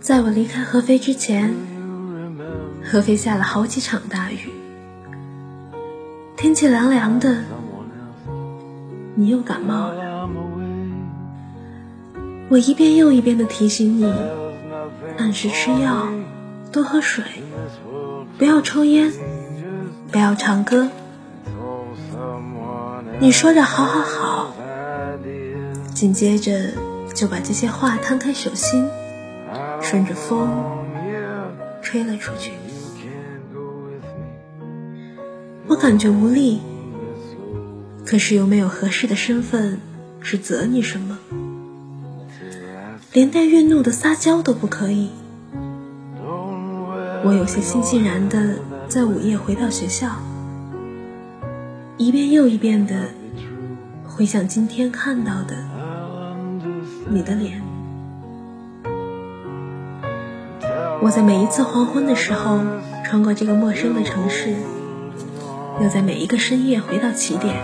在我离开合肥之前，合肥下了好几场大雨，天气凉凉的，你又感冒了。我一遍又一遍的提醒你，按时吃药，多喝水，不要抽烟，不要唱歌。你说着好好好，紧接着就把这些话摊开手心。顺着风吹了出去，我感觉无力，可是又没有合适的身份指责你什么，连带愠怒的撒娇都不可以。我有些悻悻然的在午夜回到学校，一遍又一遍的回想今天看到的你的脸。我在每一次黄昏的时候穿过这个陌生的城市，又在每一个深夜回到起点。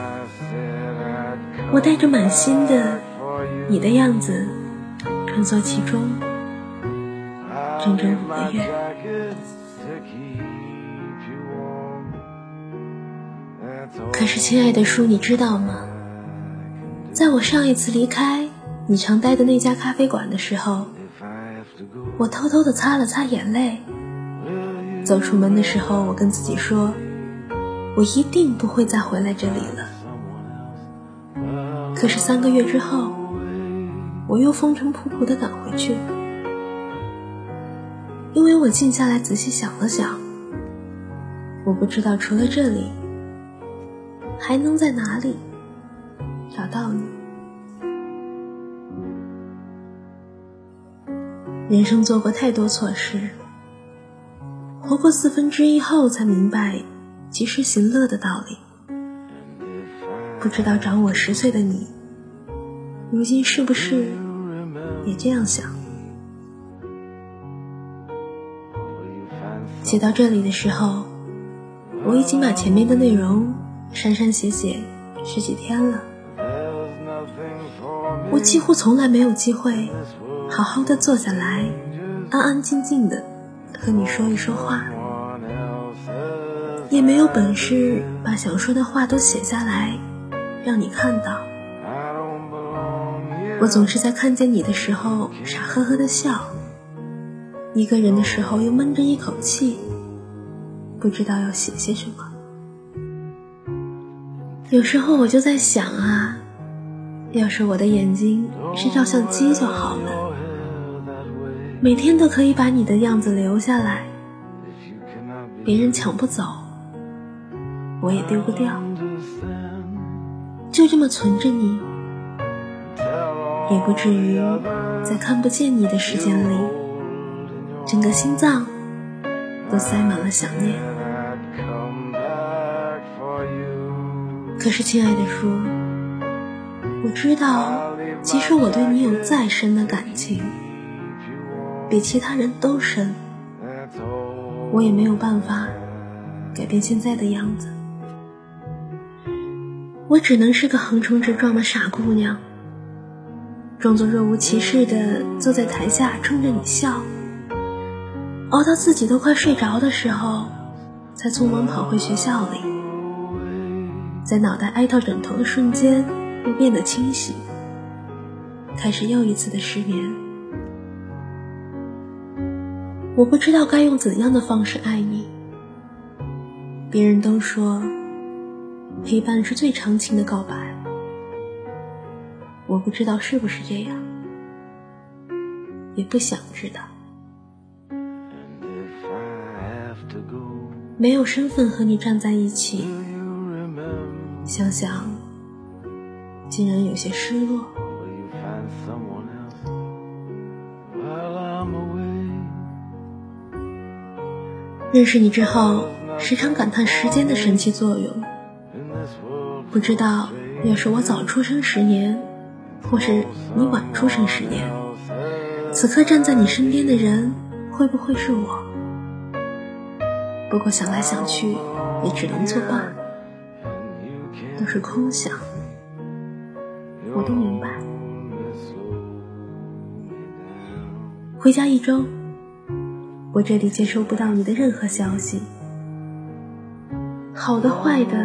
我带着满心的你的样子穿梭其中，整整五个月。可是，亲爱的叔，你知道吗？在我上一次离开你常待的那家咖啡馆的时候。我偷偷的擦了擦眼泪，走出门的时候，我跟自己说，我一定不会再回来这里了。可是三个月之后，我又风尘仆仆的赶回去，因为我静下来仔细想了想，我不知道除了这里，还能在哪里找到你。人生做过太多错事，活过四分之一后才明白及时行乐的道理。不知道长我十岁的你，如今是不是也这样想？写到这里的时候，我已经把前面的内容删删写写十几天了。我几乎从来没有机会。好好的坐下来，安安静静的和你说一说话，也没有本事把想说的话都写下来，让你看到。我总是在看见你的时候傻呵呵的笑，一个人的时候又闷着一口气，不知道要写些什么。有时候我就在想啊，要是我的眼睛是照相机就好了。每天都可以把你的样子留下来，别人抢不走，我也丢不掉，就这么存着你，也不至于在看不见你的时间里，整个心脏都塞满了想念。可是，亲爱的叔，我知道，即使我对你有再深的感情。比其他人都深，我也没有办法改变现在的样子。我只能是个横冲直撞的傻姑娘，装作若无其事的坐在台下冲着你笑，熬到自己都快睡着的时候，才匆忙跑回学校里，在脑袋挨到枕头的瞬间又变得清醒，开始又一次的失眠。我不知道该用怎样的方式爱你。别人都说，陪伴是最长情的告白。我不知道是不是这样，也不想知道。没有身份和你站在一起，想想，竟然有些失落。认识你之后，时常感叹时间的神奇作用。不知道，要是我早出生十年，或是你晚出生十年，此刻站在你身边的人，会不会是我？不过想来想去，也只能作罢，都是空想。我都明白。回家一周，我这里接收不到你的任何消息，好的坏的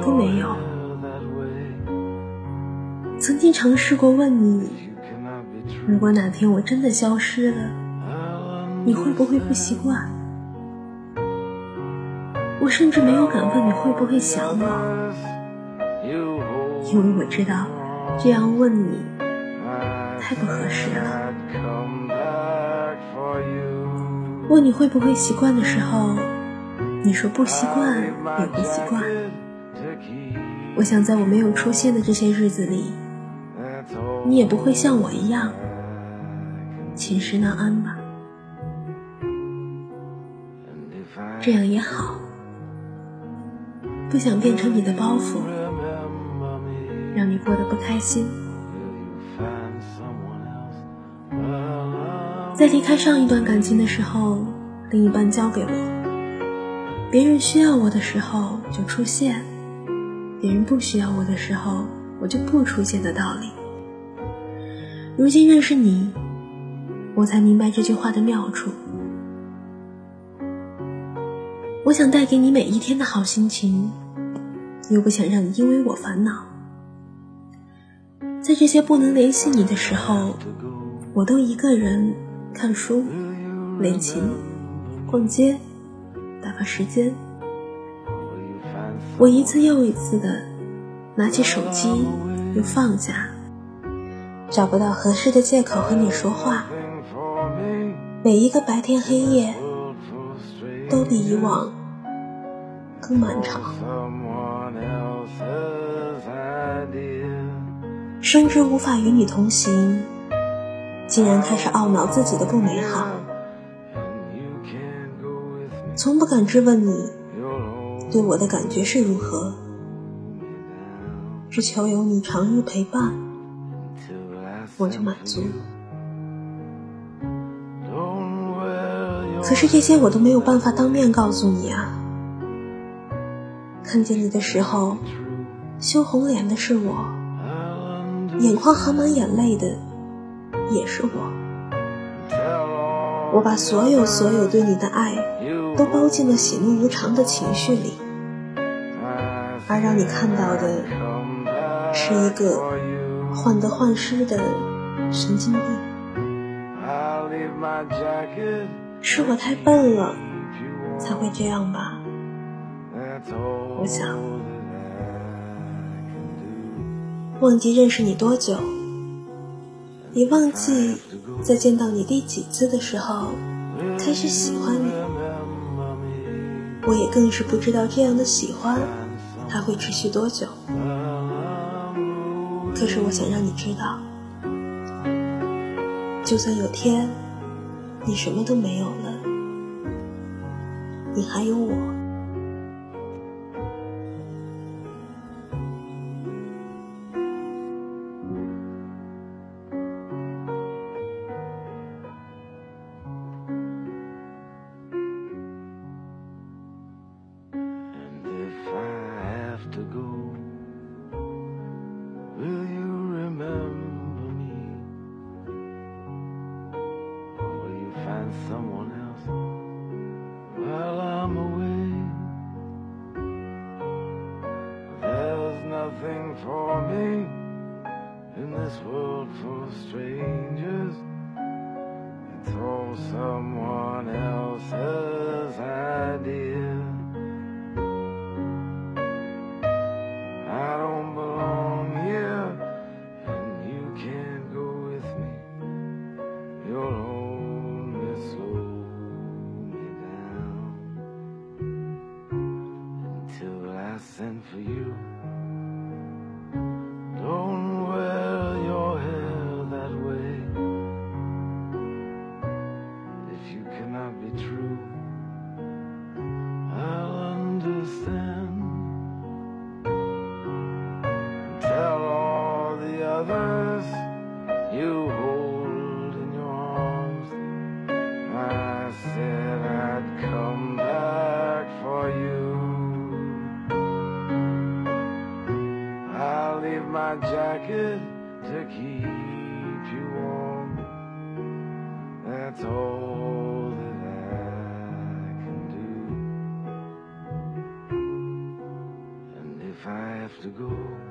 都没有。曾经尝试过问你，如果哪天我真的消失了，你会不会不习惯？我甚至没有敢问你会不会想我，因为我知道这样问你太不合适了。问你会不会习惯的时候，你说不习惯也不习惯。我想在我没有出现的这些日子里，你也不会像我一样寝食难安吧？这样也好，不想变成你的包袱，让你过得不开心。在离开上一段感情的时候，另一半交给我。别人需要我的时候就出现，别人不需要我的时候我就不出现的道理。如今认识你，我才明白这句话的妙处。我想带给你每一天的好心情，又不想让你因为我烦恼。在这些不能联系你的时候，我都一个人。看书、练琴、逛街、打发时间。我一次又一次的拿起手机，又放下，找不到合适的借口和你说话。每一个白天黑夜都比以往更漫长，甚至无法与你同行。竟然开始懊恼自己的不美好，从不敢质问你对我的感觉是如何，只求有你长日陪伴，我就满足。可是这些我都没有办法当面告诉你啊！看见你的时候，羞红脸的是我，眼眶含满眼泪的。也是我，我把所有所有对你的爱都包进了喜怒无常的情绪里，而让你看到的是一个患得患失的神经病。是我太笨了，才会这样吧？我想，忘记认识你多久。你忘记在见到你第几次的时候开始喜欢你，我也更是不知道这样的喜欢还会持续多久。可是我想让你知道，就算有天你什么都没有了，你还有我。someone else's idea. I don't belong here, and you can't go with me. You'll only slow me down until I send for you. To go.